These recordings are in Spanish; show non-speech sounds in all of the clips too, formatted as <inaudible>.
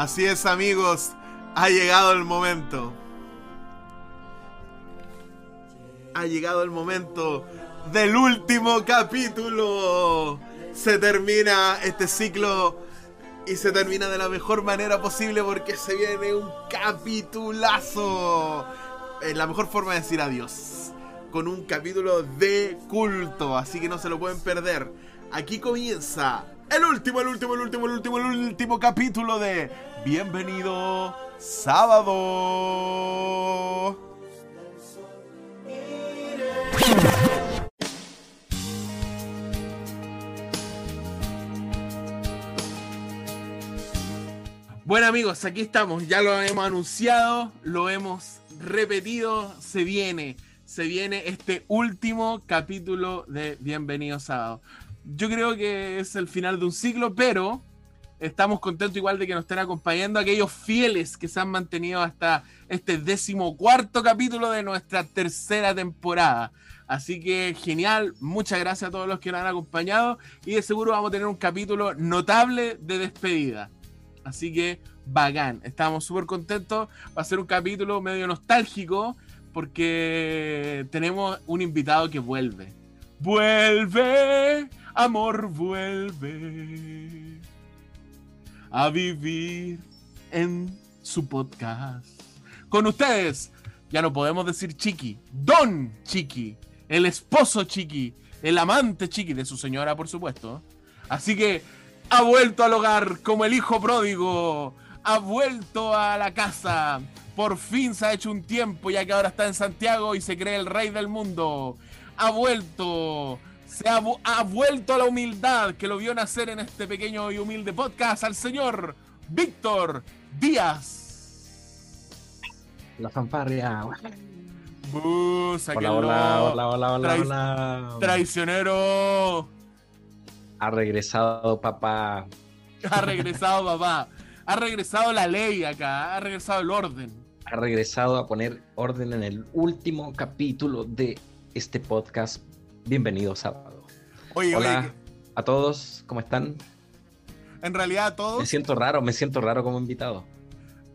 Así es amigos, ha llegado el momento. Ha llegado el momento del último capítulo. Se termina este ciclo y se termina de la mejor manera posible porque se viene un capitulazo. Es la mejor forma de decir adiós. Con un capítulo de culto, así que no se lo pueden perder. Aquí comienza el último, el último, el último, el último, el último capítulo de Bienvenido Sábado. Bueno amigos, aquí estamos, ya lo hemos anunciado, lo hemos repetido, se viene, se viene este último capítulo de Bienvenido Sábado. Yo creo que es el final de un ciclo, pero estamos contentos igual de que nos estén acompañando aquellos fieles que se han mantenido hasta este décimo cuarto capítulo de nuestra tercera temporada. Así que genial, muchas gracias a todos los que nos han acompañado y de seguro vamos a tener un capítulo notable de despedida. Así que bacán, estamos súper contentos. Va a ser un capítulo medio nostálgico porque tenemos un invitado que vuelve. Vuelve, amor, vuelve a vivir en su podcast. Con ustedes, ya no podemos decir Chiqui, Don Chiqui, el esposo Chiqui, el amante Chiqui de su señora, por supuesto. Así que ha vuelto al hogar como el hijo pródigo, ha vuelto a la casa. Por fin se ha hecho un tiempo ya que ahora está en Santiago y se cree el rey del mundo. Ha vuelto, se ha, ha vuelto a la humildad que lo vio nacer en este pequeño y humilde podcast al señor Víctor Díaz. La fanfarria. Uh, hola, hola, hola, hola, hola, Trai- hola. Traicionero. Ha regresado papá. Ha regresado papá. Ha regresado la ley acá. Ha regresado el orden. Ha regresado a poner orden en el último capítulo de este podcast. Bienvenido sábado. Oye, Hola oye, a todos, ¿cómo están? en realidad Me todos. siento raro, me siento raro como invitado.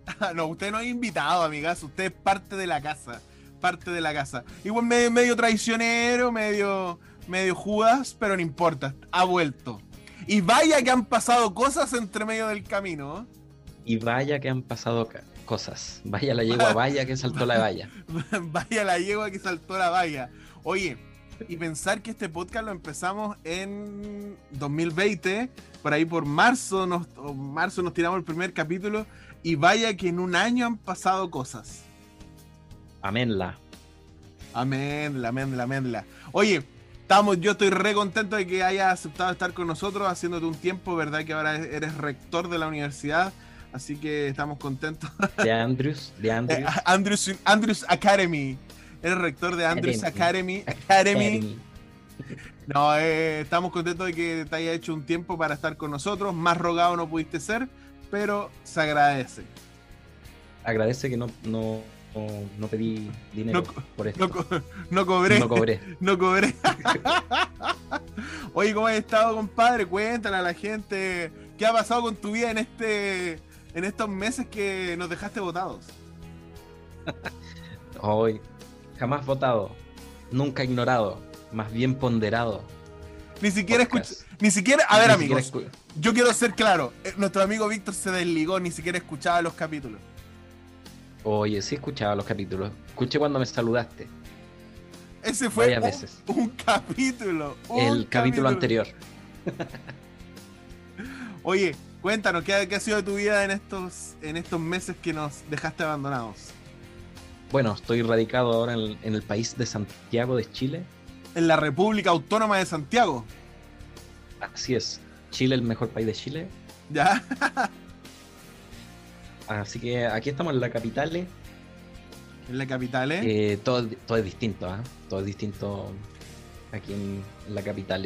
<laughs> No, usted no es invitado, amigas. Usted es parte de la casa. Parte de la casa. Igual medio, medio traicionero, medio, medio Judas, pero no importa. Ha vuelto. Y vaya que han pasado cosas entre medio del camino. Y vaya que han pasado cosas. Vaya la yegua, vaya que saltó la valla. <laughs> vaya la yegua que saltó la valla. Oye, y pensar que este podcast lo empezamos en 2020, por ahí por marzo nos, marzo nos tiramos el primer capítulo, y vaya que en un año han pasado cosas. Aménla. Amén, amén, amén. Oye, estamos, yo estoy re contento de que hayas aceptado estar con nosotros, haciéndote un tiempo, ¿verdad? Que ahora eres rector de la universidad, así que estamos contentos. De Andrews, de <laughs> Eh, Andrews. Andrews, Andrews Academy. Eres rector de Andrews Academy. Academy. No, eh, estamos contentos de que te haya hecho un tiempo para estar con nosotros. Más rogado no pudiste ser, pero se agradece. Agradece que no, no, no, no pedí dinero No por esto. Co- no cobré. No cobré. <laughs> No cobré. <laughs> Oye, ¿cómo has estado, compadre? Cuéntale a la gente qué ha pasado con tu vida en este en estos meses que nos dejaste votados. <laughs> Hoy, jamás votado, nunca ignorado, más bien ponderado. Ni siquiera escuché, ni siquiera, a ver, Ni amigos, yo quiero ser claro, eh, nuestro amigo Víctor se desligó, ni siquiera escuchaba los capítulos. Oye, sí escuchaba los capítulos. Escuché cuando me saludaste. Ese fue Varias un, veces. un capítulo. un el capítulo anterior. Oye, cuéntanos, ¿qué, ha- qué ha sido de tu vida en estos, en estos meses que nos dejaste abandonados? Bueno, estoy radicado ahora en, en el país de Santiago de Chile. En la República Autónoma de Santiago. Así es. Chile, el mejor país de Chile. ¿Ya? <laughs> Así que aquí estamos en la capital. eh. En la capital, ¿eh? Eh, todo, todo es distinto, ¿ah? Todo es distinto aquí en, en la capital.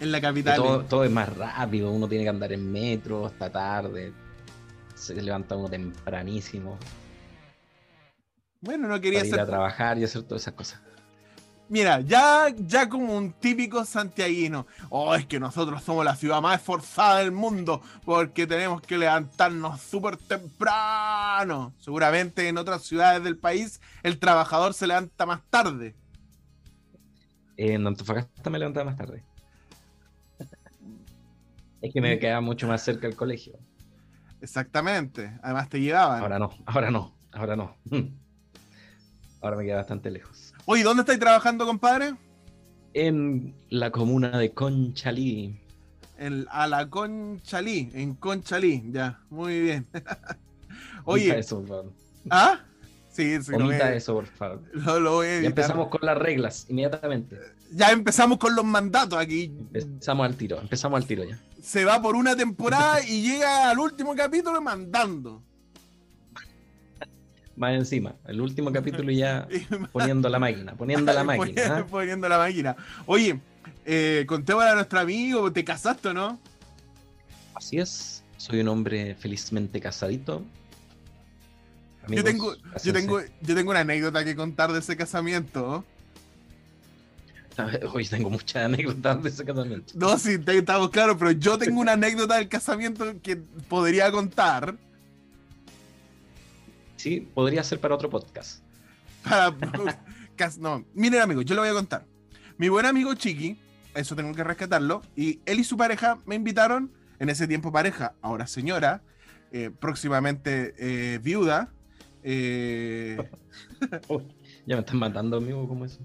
En la capital. Todo, todo es más rápido, uno tiene que andar en metro hasta tarde. Se levanta uno tempranísimo Bueno, no quería para ir ser a trabajar y hacer todas esas cosas. mira, ya, ya como un típico santiaguino. Oh, es que nosotros somos la ciudad más esforzada del mundo porque tenemos que levantarnos súper temprano. Seguramente en otras ciudades del país el trabajador se levanta más tarde. En Antofagasta me levantaba más tarde. Es que me quedaba mucho más cerca del colegio. Exactamente. Además te llevaban. Ahora no, ahora no, ahora no. Ahora me queda bastante lejos. Oye, ¿dónde estáis trabajando, compadre? En la comuna de Conchalí. En, a la Conchalí, en Conchalí, ya, muy bien. <laughs> Oye. Eso, por favor. ¿Ah? Sí, sí. Omita eso, por favor. <laughs> Lo, lo voy a ya empezamos con las reglas, inmediatamente. Ya empezamos con los mandatos aquí. Empezamos al tiro, empezamos al tiro ya. Se va por una temporada y llega al último capítulo mandando más encima. El último capítulo ya <laughs> poniendo la máquina, poniendo la <laughs> máquina. Poniendo, ¿ah? la máquina. Oye, eh, contémosle a nuestro amigo, ¿te casaste o no? Así es, soy un hombre felizmente casadito. yo, tengo, yo, tengo, yo tengo una anécdota que contar de ese casamiento. Hoy <laughs> tengo muchas anécdotas de ese casamiento. No, sí, estamos claros, pero yo tengo una anécdota del casamiento que podría contar. Sí, podría ser para otro podcast. no, miren amigos, yo lo voy a contar. Mi buen amigo Chiqui, eso tengo que rescatarlo, y él y su pareja me invitaron, en ese tiempo pareja, ahora señora, eh, próximamente eh, viuda. Eh, <laughs> ya me están matando, amigo, ¿cómo eso?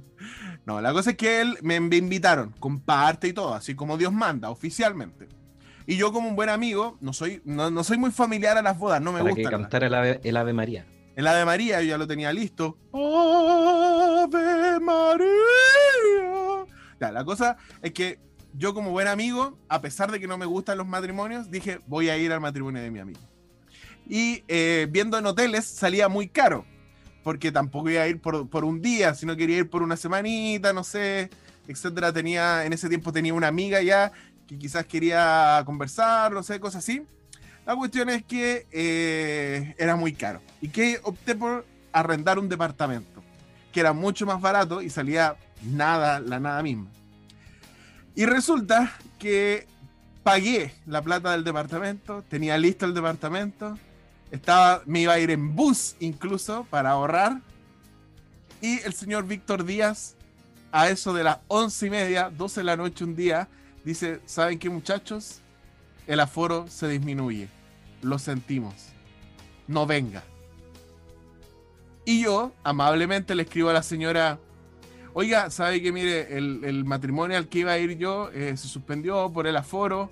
No, la cosa es que él me, invitaron, con parte y todo, así como Dios manda, oficialmente. Y yo como un buen amigo, no soy, no, soy muy familiar a las bodas, no me gusta. que cantar el ave, el ave, María. El Ave María, yo ya lo tenía listo. Ave María. Ya, la cosa es que yo como buen amigo, a pesar de que no me gustan los matrimonios, dije, voy a ir al matrimonio de mi amigo. Y eh, viendo en hoteles salía muy caro, porque tampoco iba a ir por, por, un día, sino quería ir por una semanita, no sé, etcétera. Tenía, en ese tiempo tenía una amiga ya que quizás quería conversar, no sé, cosas así. La cuestión es que eh, era muy caro y que opté por arrendar un departamento, que era mucho más barato y salía nada, la nada misma. Y resulta que pagué la plata del departamento, tenía listo el departamento, estaba, me iba a ir en bus incluso para ahorrar. Y el señor Víctor Díaz, a eso de las once y media, 12 de la noche un día, dice, ¿saben qué muchachos? El aforo se disminuye. Lo sentimos. No venga. Y yo, amablemente, le escribo a la señora, oiga, ¿sabe que mire, el, matrimonio al que iba a ir yo eh, se suspendió por el aforo,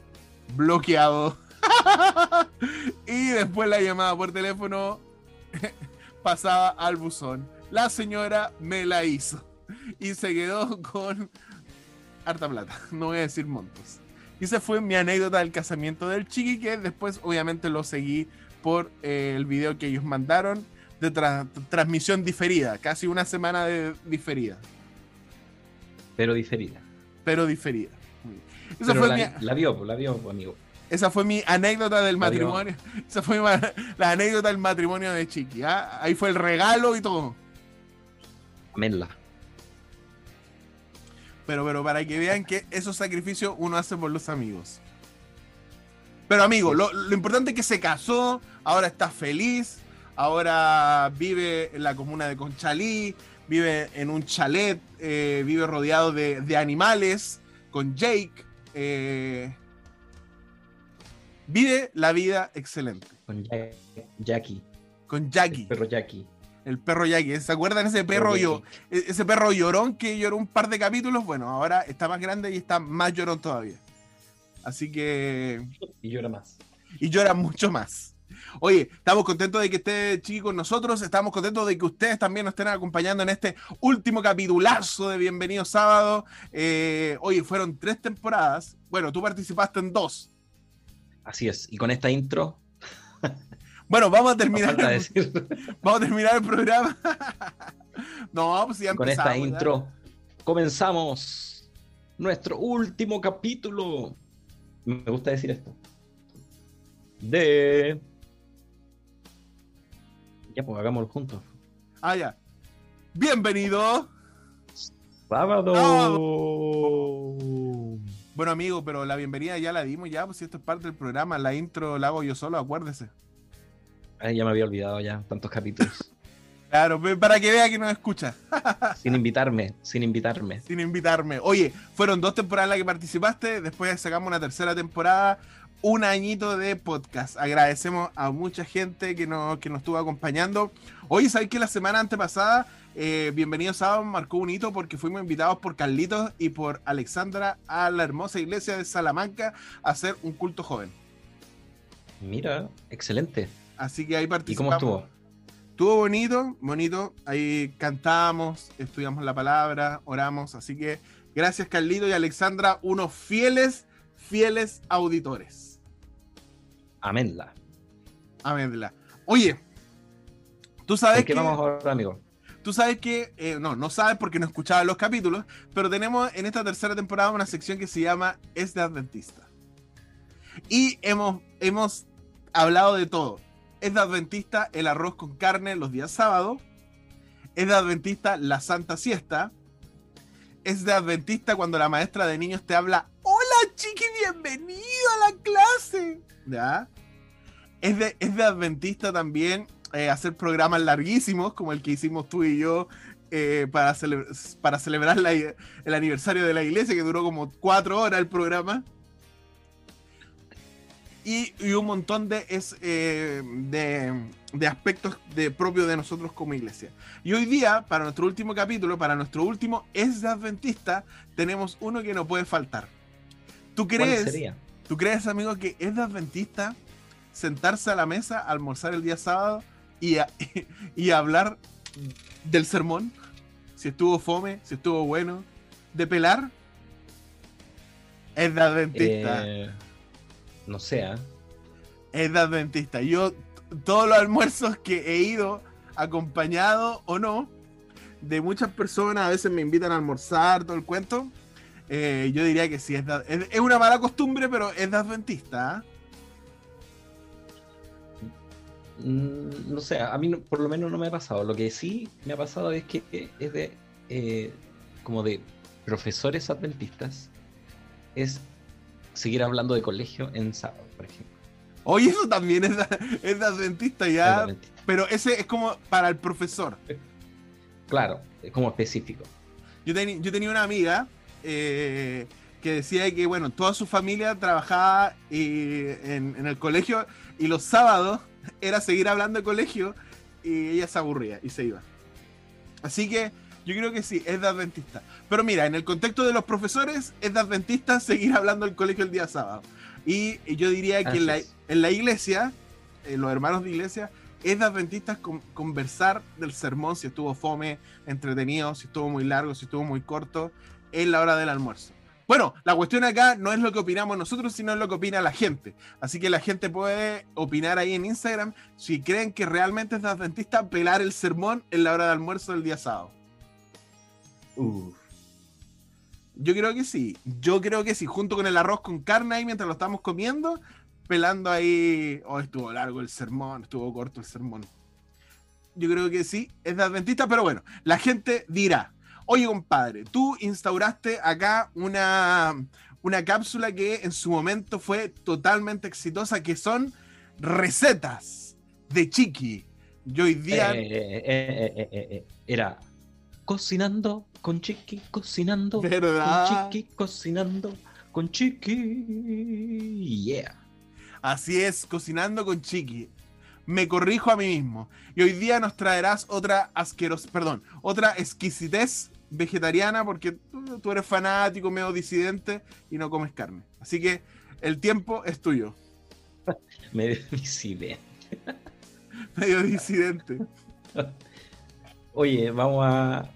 bloqueado. <laughs> y después la llamada por teléfono <laughs> pasaba al buzón. La señora me la hizo y se quedó con harta plata, <laughs> no voy a decir montos. Y esa fue mi anécdota del casamiento del chiqui, que después obviamente lo seguí por eh, el video que ellos mandaron de transmisión diferida, casi una semana de diferida. Pero diferida. Pero diferida. Esa fue la, mi... la, vio, la vio, amigo. Esa fue mi anécdota del matrimonio. <laughs> Esa fue la anécdota del matrimonio de Chiqui. ¿ah? Ahí fue el regalo y todo. Amenla pero, pero para que vean que esos sacrificios uno hace por los amigos. Pero amigo, lo, importante es que se casó, ahora está feliz, ahora vive en la comuna de Conchalí, vive en un chalet, eh, vive rodeado de, animales, con Jake. Eh, vive la vida excelente. Con Jackie. Con Jackie. pero Jackie. El perro Jackie. ¿Se acuerdan ese perro yo, e-, ese perro llorón que lloró un par de capítulos? Bueno, ahora está más grande y está más llorón todavía. Así que. Y llora más. Y llora mucho más. Oye, estamos contentos de que esté Chiqui con nosotros. Estamos contentos de que ustedes también nos estén acompañando en este último capitulazo de Bienvenido Sábado. Eh, oye, fueron tres temporadas. Bueno, tú participaste en dos. Así es. Y con esta intro <laughs> bueno, vamos a <laughs> terminar. <laughs> vamos a terminar el programa. no, pues ya Con esta intro comenzamos nuestro último capítulo. Me gusta decir esto. De. Ya, pues hagámoslo juntos. Ah, ya. Bienvenido. sábado. Bueno, amigo, pero la bienvenida ya la dimos ya, pues si esto es parte del programa, la intro la hago yo solo, acuérdese. Ay, ya me había olvidado ya, tantos capítulos. <laughs> Claro, para que vea que nos escucha, <laughs> sin invitarme, sin invitarme. sin invitarme. Oye, fueron dos temporadas en las que participaste, después sacamos una tercera temporada, un añito de podcast. Agradecemos a mucha gente que nos, que nos estuvo acompañando. Oye, ¿sabes que la semana antepasada, eh, Bienvenidos Sábado marcó un hito porque fuimos invitados por Carlitos y por Alexandra a la hermosa iglesia de Salamanca a hacer un culto joven? Mira, excelente. Así que ahí ¿Y participamos. cómo estuvo? Estuvo bonito, bonito. Ahí cantamos, estudiamos la palabra, oramos. Así que gracias Carlito y Alexandra, unos fieles, fieles auditores. Amenla. Aménla. Oye, tú ¿En sabes qué que, vamos ahora, amigo? Tú sabes que, eh, no, no sabes porque no escuchabas los capítulos, pero tenemos en esta tercera temporada una sección que se llama Es de Adventista. Y hemos, hemos hablado de todo. Es de Adventista el arroz con carne los días sábados. Es de Adventista la Santa Siesta. Es de Adventista cuando la maestra de niños te habla, hola chiqui, bienvenido a la clase. ¿Ya? Es de, es de Adventista también eh, hacer programas larguísimos como el que hicimos tú y yo eh, para, cele- para celebrar la- el aniversario de la iglesia, que duró como cuatro horas el programa. Y, y un montón de, es, eh, de, de aspectos de, propios de nosotros como iglesia. Y hoy día, para nuestro último capítulo, para nuestro último Es de Adventista, tenemos uno que no puede faltar. ¿Tú ¿Cuál crees, sería? ¿Tú crees, amigo, que es de Adventista sentarse a la mesa, almorzar el día sábado y, a- <laughs> y hablar del sermón? Si estuvo fome, si estuvo bueno, de pelar. Es de Adventista. Eh, no sé, ¿ah? Es de Adventista. Yo, todos los almuerzos que he ido, acompañado o no, de muchas personas, a veces me invitan a almorzar, todo el cuento. eh, yo diría que sí, es, de- es, es una mala costumbre, pero es de Adventista. No sé, a mí no- por lo menos no me ha pasado. Lo que sí me ha pasado es que es de eh, como de profesores adventistas es seguir hablando de colegio en sábado, por ejemplo. Oye, eso también es es de Adventista Es ya, adventista. pero ese es como para el profesor. Claro, es como específico. Yo, yo tenía una amiga eh, que decía que, bueno, toda su familia trabajaba eh, en, en el colegio y los sábados era seguir hablando de colegio y ella se aburría y se iba. Así que yo creo que sí, es de adventista. Pero mira, en el contexto de los profesores, es de adventista seguir hablando del colegio el día sábado. Y yo diría que en la, en la iglesia, en los hermanos de iglesia, es de adventistas con- conversar del sermón, si estuvo fome, entretenido, si estuvo muy largo, si estuvo muy corto, en la hora del almuerzo. Bueno, la cuestión acá no es lo que opinamos nosotros, sino es lo que opina la gente. Así que la gente puede opinar ahí en Instagram si creen que realmente es de adventista pelar el sermón en la hora de almuerzo del día sábado. Uf. Yo creo que sí. Yo creo que sí. Junto con el arroz con carne ahí mientras lo estamos comiendo, pelando ahí. Oh, estuvo largo el sermón, estuvo corto el sermón. Yo creo que sí, es de adventista, pero bueno, la gente dirá. Oye, compadre, tú instauraste acá una, una cápsula que en su momento fue totalmente exitosa, que son recetas de Chiqui. Yo hoy día. Eh, eh, eh, Era cocinando con Chiqui, cocinando ¿Verdad? con Chiqui, cocinando con Chiqui. Yeah. Así es, cocinando con Chiqui. Me corrijo a mí mismo. Y hoy día nos traerás otra asqueros, perdón, otra exquisitez vegetariana porque tú, tú eres fanático, medio disidente y no comes carne. Así que el tiempo es tuyo. <laughs> Me disidente. <laughs> Medio disidente. Oye, vamos a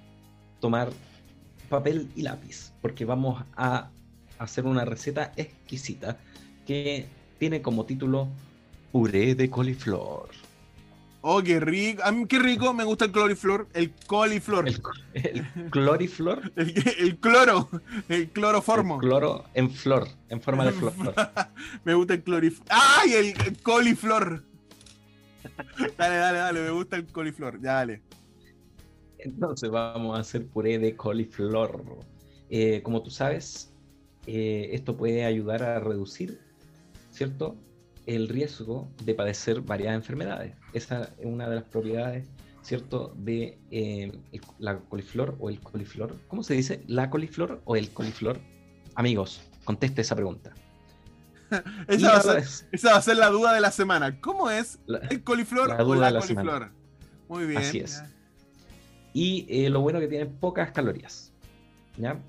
tomar papel y lápiz, porque vamos a hacer una receta exquisita que tiene como título puré de coliflor. Oh, qué rico. A mí qué rico, me gusta el coliflor. El coliflor. El, el cloriflor, <laughs> El, el cloro. El cloroformo. el cloro en flor, en forma de <laughs> flor. me gusta el cloriflor. ¡Ay! El, el coliflor. Dale, dale, dale. Me gusta el coliflor. Ya, dale. Entonces vamos a hacer puré de coliflor. Eh, como tú sabes, eh, esto puede ayudar a reducir, ¿cierto? El riesgo de padecer varias enfermedades. Esa es una de las propiedades, ¿cierto? De eh, la coliflor o el coliflor. ¿Cómo se dice? ¿La coliflor o el coliflor? Amigos, conteste esa pregunta. <laughs> esa, va a ser, la duda de la semana. ¿Cómo es el coliflor o la, coliflor? Muy bien. Así es. Y eh, lo bueno que tiene pocas calorías. ¿Ya?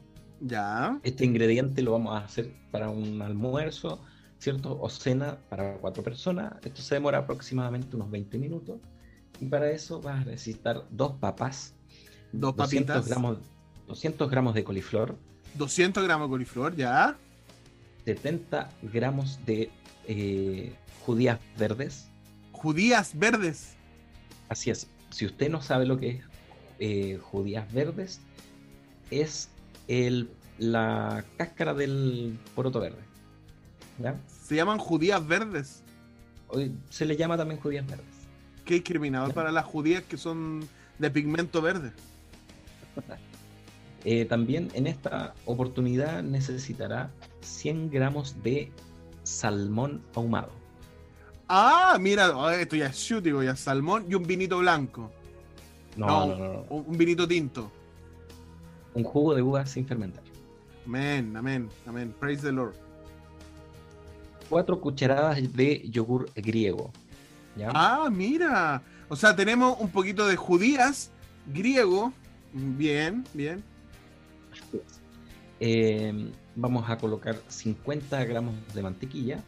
Ya. Este ingrediente lo vamos a hacer para un almuerzo, ¿cierto? O cena para cuatro personas. Esto se demora aproximadamente unos 20 minutos. Y para eso vas a necesitar dos papas, dos 200 gramos, 200 gramos de coliflor. 200 gramos de coliflor, ya. 70 gramos de eh, judías verdes. Judías verdes. Así es. Si usted no sabe lo que es eh, judías verdes, es el, la cáscara del poroto verde. Se llaman judías verdes. Se le llama también judías verdes. Qué discriminador para las judías que son de pigmento verde. <laughs> Eh, también en esta oportunidad necesitará 100 gramos de salmón ahumado. Ah, mira, oh, esto ya es digo, ya salmón y un vinito blanco. No, no, no, Un vinito tinto. Un jugo de uva sin fermentar. Amén, amén, amén. Praise the Lord. Cuatro cucharadas de yogur griego. Ah, mira. O sea, tenemos un poquito de judías griego. Bien, bien. Eh, vamos a colocar 50 gramos de mantequilla.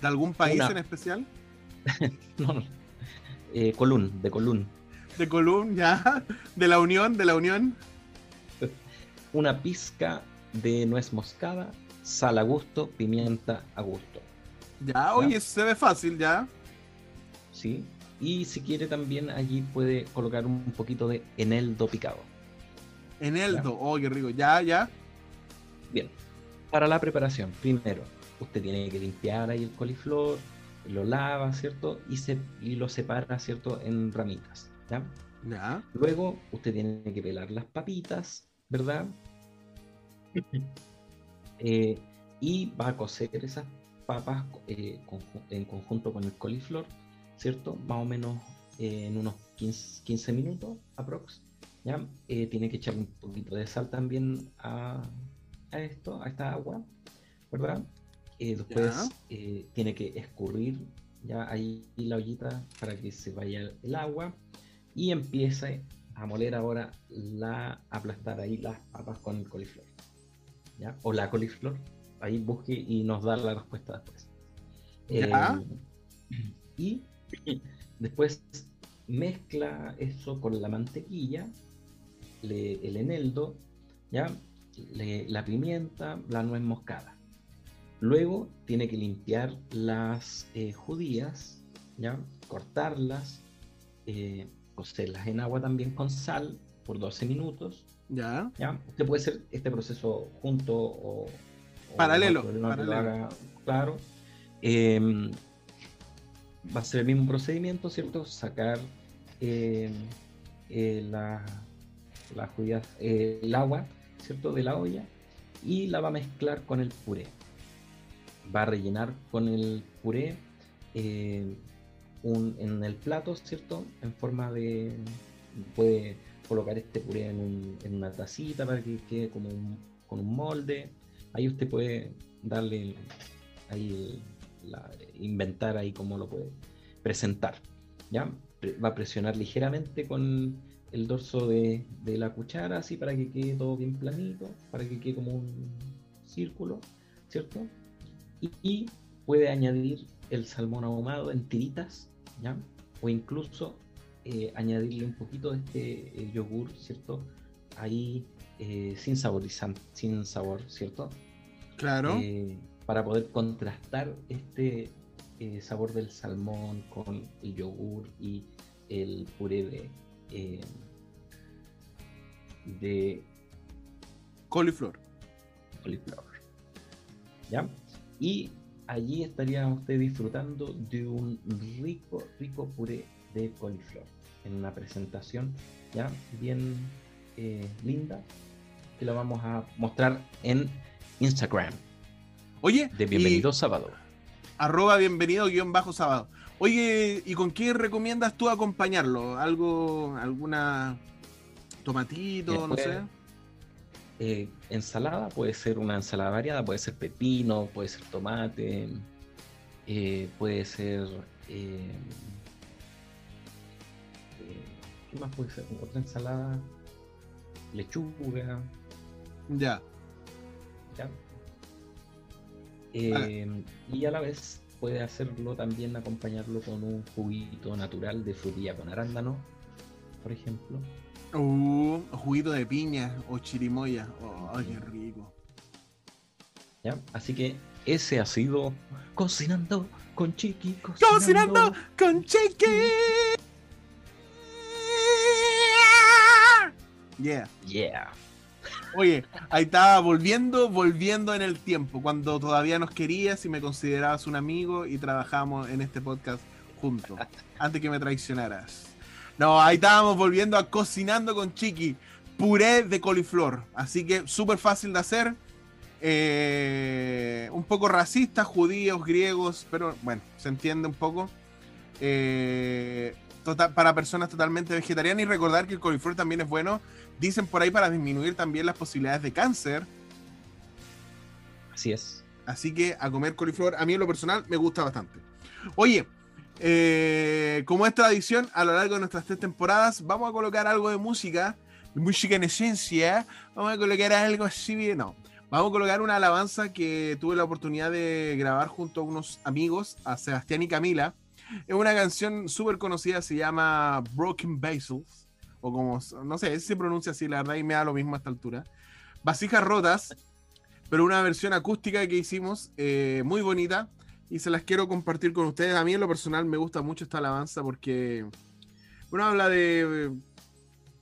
¿De algún país en especial? <laughs> no, no. Eh, Colún, de Colún. De Colún, ya. De la Unión, de la Unión. Una pizca de nuez moscada, sal a gusto, pimienta a gusto. Ya, oye, se ve fácil, ya. Sí. Y si quiere también allí puede colocar un poquito de eneldo picado. Eneldo, oh, qué rico. Ya, ya. Bien, para la preparación, primero, usted tiene que limpiar ahí el coliflor, lo lava, ¿cierto? Y, se, y lo separa, ¿cierto? En ramitas, ¿ya? Ya. Luego, usted tiene que pelar las papitas, ¿verdad? <laughs> Eh, y va a cocer esas papas eh, en conjunto con el coliflor, ¿cierto? Más o menos eh, en unos 15, 15 minutos, aprox. ¿ya? tiene que echar un poquito de sal también a, a esto, a esta agua, ¿verdad? Eh, después eh, tiene que escurrir ya ahí la ollita para que se vaya el agua y empiece a moler ahora la aplastar ahí las papas con el coliflor ¿ya? o la coliflor ahí busque y nos da la respuesta después eh, <clears throat> y después mezcla eso con la mantequilla el eneldo ya la pimienta, la nuez moscada. Luego tiene que limpiar las eh, judías, ¿ya? cortarlas, eh, cocerlas en agua también con sal por 12 minutos. Ya. ¿ya? Usted puede hacer este proceso junto o, paralelo. claro. Em, va a ser el mismo procedimiento, ¿cierto? Sacar em, eh, la, las judías, el agua ¿cierto? De la olla y la va a mezclar con el puré. Va a rellenar con el puré eh, en el plato, ¿cierto? En forma de... Puede colocar este puré en, una tacita para que quede como con un molde. Ahí usted puede darle ahí inventar ahí cómo lo puede presentar. ¿ya? Va a presionar ligeramente con el dorso de, la cuchara, así para que quede todo bien planito, para que quede como un círculo, ¿cierto? Y, puede añadir el salmón ahumado en tiritas, ¿ya? O incluso eh, añadirle un poquito de este eh, yogur, ¿cierto? Ahí eh, sin saborizante, sin sabor, ¿cierto? Claro. para poder contrastar este sabor del salmón con el yogur y el puré de, de coliflor. Coliflor. ¿Ya? Y allí estaría usted disfrutando de un rico, rico puré de coliflor. En una presentación ya bien eh, linda que lo vamos a mostrar en Instagram. Oye, de Bienvenido Sábado. Arroba bienvenido guion bajo sábado. Oye, ¿y con qué recomiendas tú acompañarlo? ¿Algo, alguna tomatito, no sé? Eh, ensalada, puede ser una ensalada variada, puede ser pepino, puede ser tomate, eh, puede ser... Eh, ¿Qué más puede ser? Otra ensalada, lechuga. Ya. Ya. Y a la vez puede hacerlo también acompañarlo con un juguito natural de frutilla con arándano, por ejemplo. Uh, juguito de piña o chirimoya. Oh, qué rico. ¿Ya? Así que ese ha sido Cocinando con Chiqui. Cocinando, con Chiqui. Yeah. Yeah. Oye, ahí estaba volviendo, volviendo en el tiempo, cuando todavía nos querías y me considerabas un amigo y trabajamos en este podcast juntos, <laughs> antes que me traicionaras. No, ahí estábamos volviendo a cocinando con Chiqui. Puré de coliflor. Así que súper fácil de hacer. Eh, un poco racista, judíos, griegos, pero bueno, se entiende un poco. Eh, tota-, para personas totalmente vegetarianas y recordar que el coliflor también es bueno. Dicen por ahí para disminuir también las posibilidades de cáncer. Así es. Así que a comer coliflor, a mí en lo personal me gusta bastante. Oye, eh, como es tradición, a lo largo de nuestras tres temporadas, vamos a colocar algo de música, música en esencia. Vamos a colocar algo así, no. Vamos a colocar una alabanza que tuve la oportunidad de grabar junto a unos amigos, a Sebastián y Camila. Es una canción súper conocida, se llama Broken Basils, o como, no sé, se pronuncia así, la verdad, y me da lo mismo a esta altura. Vasijas rotas, pero una versión acústica que hicimos, eh, muy bonita y se las quiero compartir con ustedes. A mí en lo personal me gusta mucho esta alabanza porque, bueno, habla de,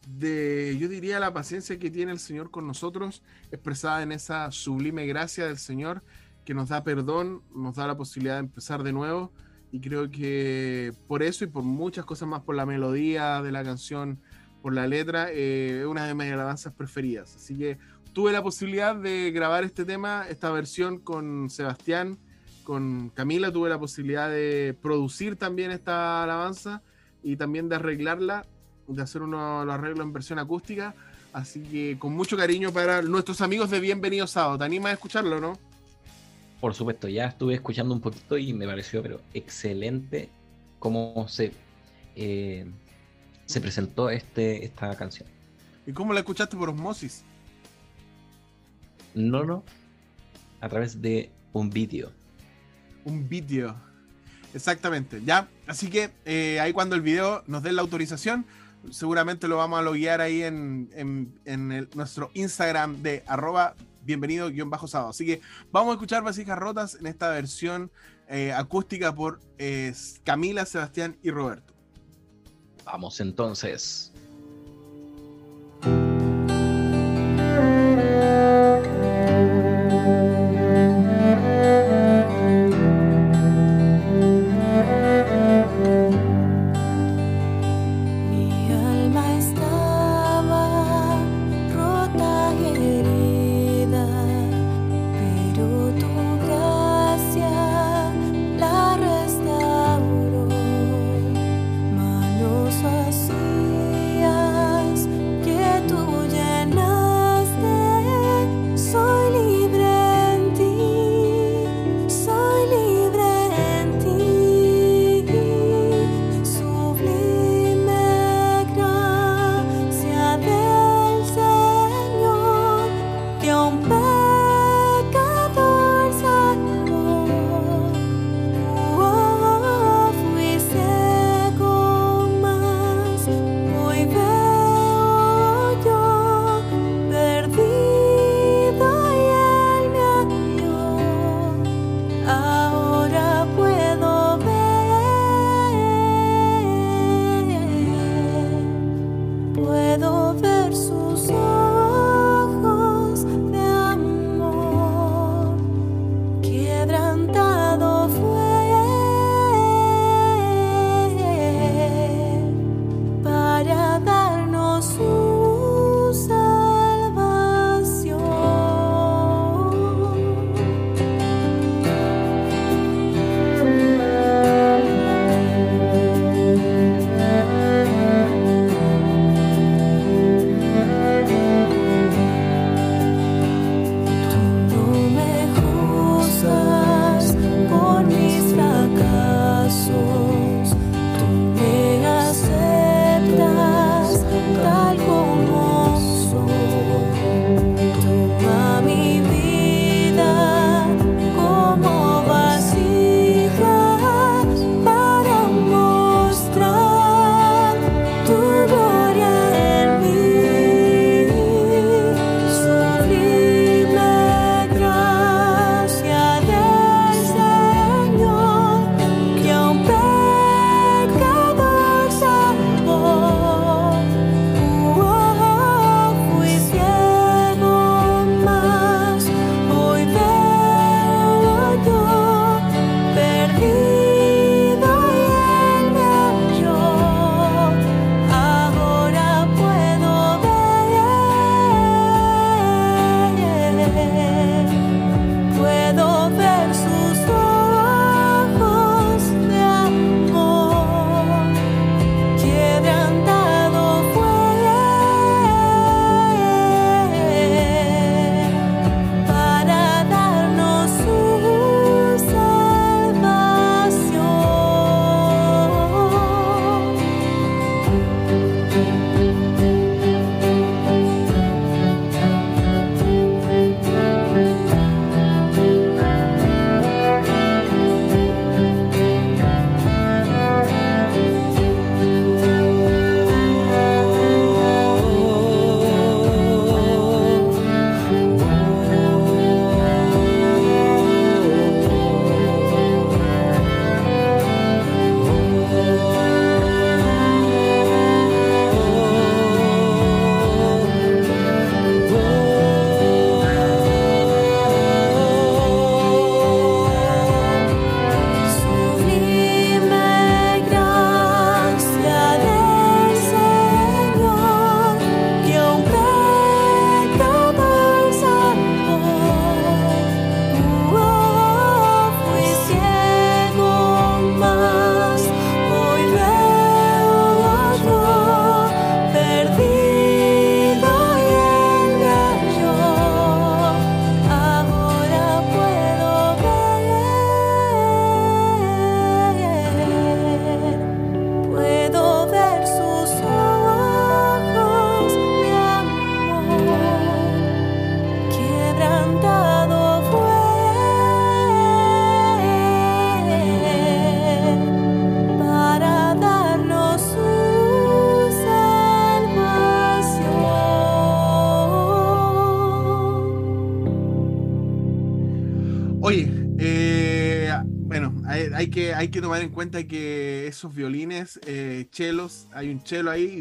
de, yo diría, la paciencia que tiene el Señor con nosotros, expresada en esa sublime gracia del Señor que nos da perdón, nos da la posibilidad de empezar de nuevo. Y creo que por eso y por muchas cosas más, por la melodía de la canción, por la letra, eh, es una de mis alabanzas preferidas. Así que tuve la posibilidad de grabar este tema, esta versión con Sebastián con Camila tuve la posibilidad de producir también esta alabanza y también de arreglarla, de hacer unos arreglos en versión acústica. Así que con mucho cariño para nuestros amigos de Bienvenido Sábado. ¿Te animas a escucharlo, no? Por supuesto, ya estuve escuchando un poquito y me pareció pero excelente cómo se, eh, se presentó este, esta canción. ¿Y cómo la escuchaste por osmosis? No, no, a través de un vídeo un vídeo. Exactamente, ya. Así que eh, ahí cuando el video nos dé la autorización, seguramente lo vamos a loguear ahí en, en, nuestro Instagram de arroba bienvenido-sábado. Así que vamos a escuchar Vasijas Rotas en esta versión eh, acústica por eh, Camila, Sebastián y Roberto. Vamos entonces.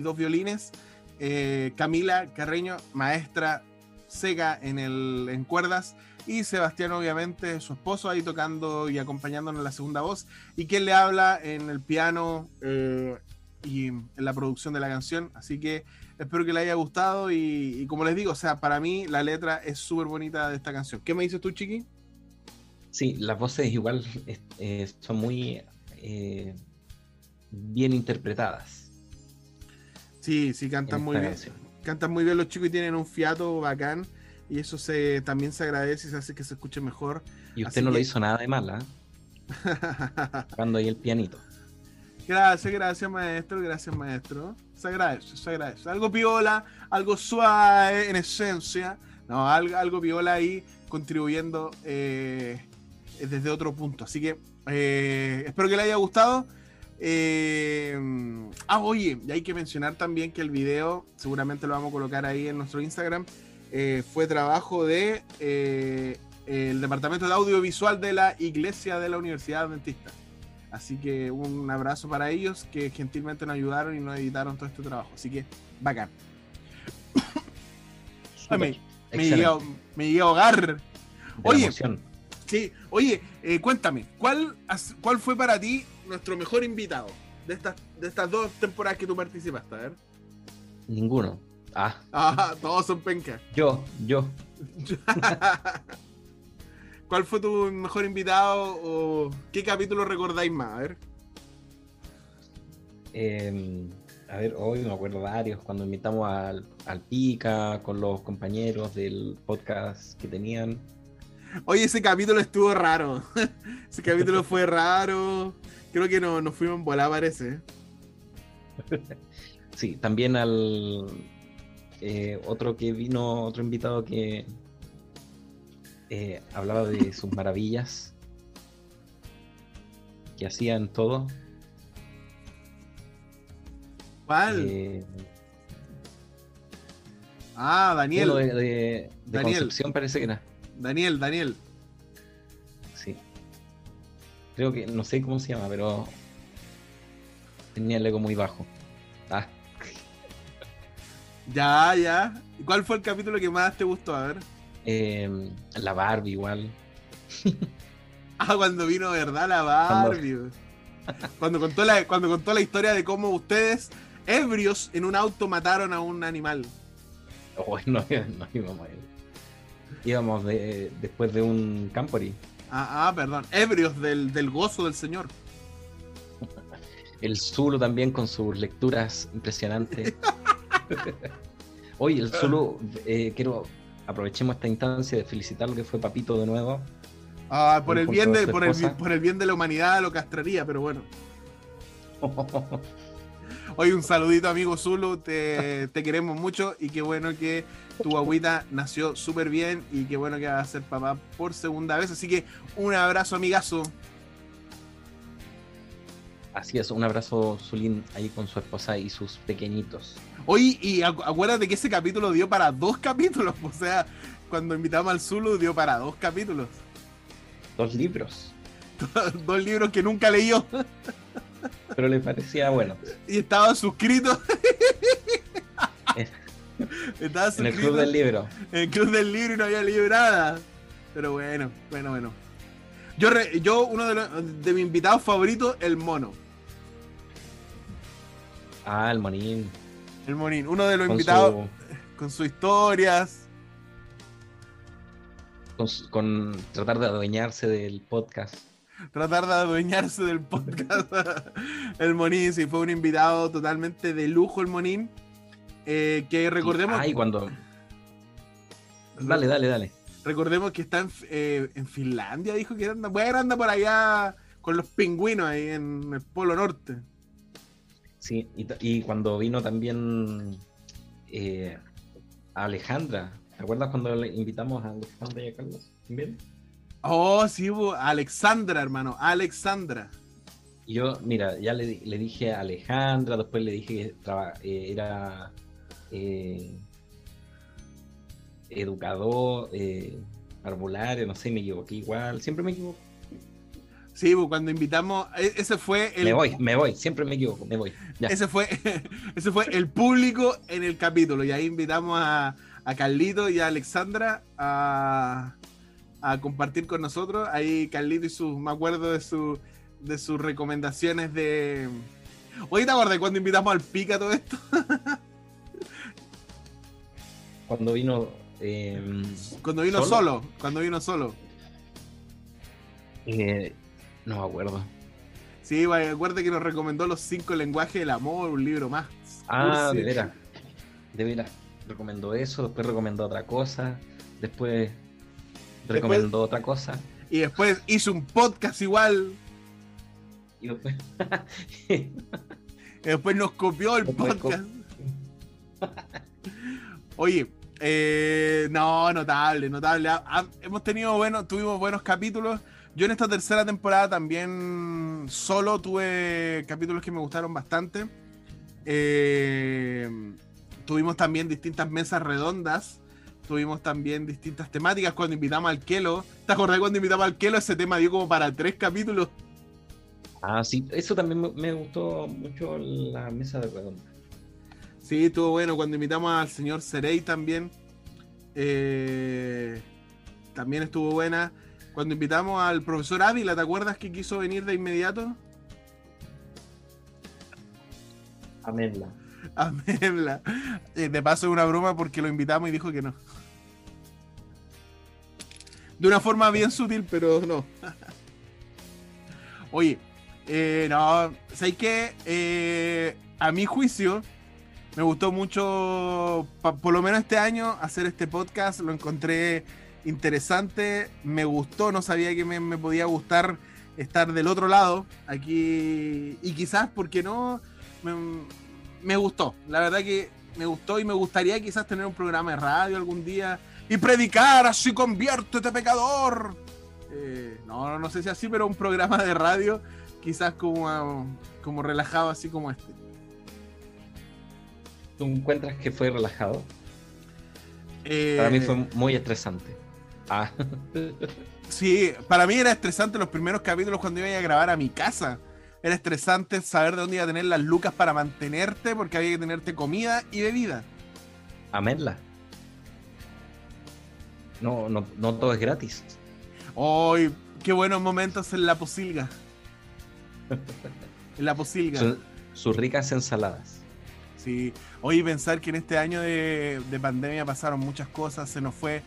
Dos violines. Eh, Camila Carreño, maestra seca en, el, en cuerdas, y Sebastián, obviamente, su esposo, ahí tocando y acompañándonos en la segunda voz, y quien le habla en el piano y en la producción de la canción. Así que espero que le haya gustado, y, como les digo, o sea, para mí la letra es súper bonita de esta canción. ¿Qué me dices tú, Chiqui? Sí, las voces igual eh, son muy eh, bien interpretadas. Sí, sí, cantan muy bien. Cantan muy bien los chicos y tienen un fiato bacán. Y eso se también se agradece y se hace que se escuche mejor. Y usted no lo hizo nada de mala. <laughs> Cuando hay el pianito. Gracias, gracias, maestro. Gracias, maestro. Se agradece, se agradece. Algo piola, algo suave en esencia. No, algo, algo piola ahí contribuyendo eh, desde otro punto. Así que eh, espero que le haya gustado. Eh, ah, oye, y hay que mencionar también que el video, seguramente lo vamos a colocar ahí en nuestro Instagram, eh, fue trabajo de el Departamento de Audiovisual de la Iglesia de la Universidad Adventista. Así que un abrazo para ellos que gentilmente nos ayudaron y nos editaron todo este trabajo. Así que bacán. <coughs> me, me, llegué a, ahogar. Oye, Sí, oye, eh, cuéntame, ¿cuál, ¿cuál fue para ti nuestro mejor invitado de estas, de estas dos temporadas que tú participaste? A ver. Ninguno. Ah. ah <laughs> todos son pencas. Yo, yo. <laughs> ¿Cuál fue tu mejor invitado o qué capítulo recordáis más? A ver. Em, a ver, hoy me acuerdo varios, cuando invitamos al, al Pica con los compañeros del podcast que tenían. Oye, ese capítulo estuvo raro. <laughs> ese capítulo fue raro. Creo que no, nos fuimos en bola, parece. <laughs> Sí, también al eh, otro que vino, otro invitado que eh, hablaba de <laughs> sus maravillas que hacían todo. ¿Cuál? Eh, ah, Daniel. de, de, Daniel. Concepción parece que era. Daniel, Daniel. Sí. Creo que, no sé cómo se llama, pero tenía el ego muy bajo. Ah. Ya, ya. ¿Cuál fue el capítulo que más te gustó? A ver. Em, la Barbie igual. <laughs> ah, cuando vino, ¿verdad? La Barbie. Cuando... contó la, cuando contó la historia de cómo ustedes, ebrios, en un auto mataron a un animal. Oh, <laughs> no, no íbamos a íbamos de, después de un Campori. Ah, ah perdón, ebrios del, gozo del Señor. El Zulu también con sus lecturas impresionantes. <laughs> Oye, el Zulu, eh, quiero aprovechemos esta instancia de felicitar lo que fue Papito de nuevo. Ah, por el bien de, por el, por el bien de la humanidad lo castraría, pero bueno. <laughs> Oye, un saludito, amigo Zulu. Te, te, queremos mucho y qué bueno que tu agüita nació súper bien y qué bueno que va a ser papá por segunda vez. Así que un abrazo, amigazo. Así es, un abrazo, Zulín, ahí con su esposa y sus pequeñitos. Oye, y acuérdate que ese capítulo dio para dos capítulos. <laughs> O sea, cuando invitamos al Zulu dio para dos capítulos. Dos libros. <laughs> dos libros que nunca leyó. Pero le parecía bueno. Y estaba suscrito. Estaba. En el club del libro. En el club del libro y no había nada. Pero bueno, bueno, bueno. Yo, yo uno de, de mis invitados favoritos, el mono. Ah, el monín. El monín. Uno de los invitados con sus historias. Con, con tratar de adueñarse del podcast tratar de adueñarse del podcast. <laughs> el Monín, sí, fue un invitado totalmente de lujo el Monín. Eh, que recordemos. Ay, cuando. Dale, dale, dale. Recordemos que está en, eh, Finlandia, dijo que anda. Bueno, anda por allá con los pingüinos ahí en el Polo Norte. Sí, y, cuando vino también eh, Alejandra. ¿Te acuerdas cuando le invitamos a Alejandra y a Carlos? ¿Bien? Oh, sí, Alexandra, hermano, Alexandra. Yo, mira, ya le, dije a Alejandra, después le dije que eh, era eh, educador, eh, arbulario, no sé, me equivoqué igual, siempre me equivoco. Sí, pues, cuando invitamos, e, ese fue el... Me voy, me voy, siempre me equivoco, me voy. Ese fue, <laughs> ese fue el público en el capítulo y ahí invitamos a, a Carlito y a Alexandra a, a compartir con nosotros. Ahí Carlito y sus, me acuerdo de, su, de sus recomendaciones de... Oye, ¿te acuerdas cuando invitamos al Pica todo esto? <laughs> cuando vino... Em, cuando vino solo, cuando vino solo. Eh, no me acuerdo. Sí, acuérdate que nos recomendó Los cinco lenguajes del amor, un libro más. Ah, de veras. De veras. Recomendó eso, después recomendó otra cosa, después recomendó otra cosa. Y después hizo un podcast igual. Y después, y <laughs> después nos copió el podcast. Oye, eh, no, notable, notable. hemos tenido buenos, tuvimos buenos capítulos. Yo en esta tercera temporada también solo tuve capítulos que me gustaron bastante. Eh, tuvimos también distintas mesas redondas. Tuvimos también distintas temáticas cuando invitamos al Kelo. ¿Te acordás cuando invitamos al Kelo? Ese tema dio como para tres capítulos. Ah, sí, eso también me gustó mucho la mesa de redonda. Sí, estuvo bueno. Cuando invitamos al señor Serey también. Eh, también estuvo buena. Cuando invitamos al profesor Ávila, ¿te acuerdas que quiso venir de inmediato? Amenla. Amenla. Eh, de paso es una broma porque lo invitamos y dijo que no. De una forma bien sutil, pero no. <laughs> Oye, eh, no, ¿sabes qué? Eh, a mi juicio, me gustó mucho, por lo menos este año, hacer este podcast. Lo encontré interesante, me gustó, no sabía que me, podía gustar estar del otro lado, aquí, y quizás, porque no? Me, gustó, la verdad que me gustó y me gustaría quizás tener un programa de radio algún día y predicar, así conviértete pecador. Eh, no, no sé si así, pero un programa de radio quizás como, como relajado, así como este. ¿Tú encuentras que fue relajado? Para mí fue eh, muy estresante. Ah. <laughs> sí, para mí era estresante los primeros capítulos cuando iba a grabar a mi casa. Era estresante saber de dónde iba a tener las lucas para mantenerte porque había que tenerte comida y bebida. Amerla. No, no, no todo es gratis. ¡Ay! qué buenos momentos en la posilga. en la posilga. sus ricas ensaladas. Sí. Hoy pensar que en este año de, de pandemia pasaron muchas cosas, se nos fue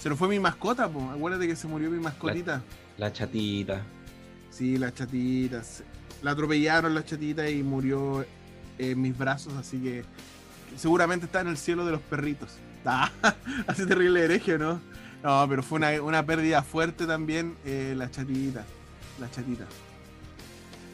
se nos fue mi mascota, pues. Acuérdate que se murió mi mascotita. La, chatita. Sí, la chatita. La atropellaron la chatita y murió en mis brazos, así que seguramente está en el cielo de los perritos. <laughs> Ah, así terrible hereje, ¿no? No, pero fue una, pérdida fuerte también eh, la chatita. La chatita.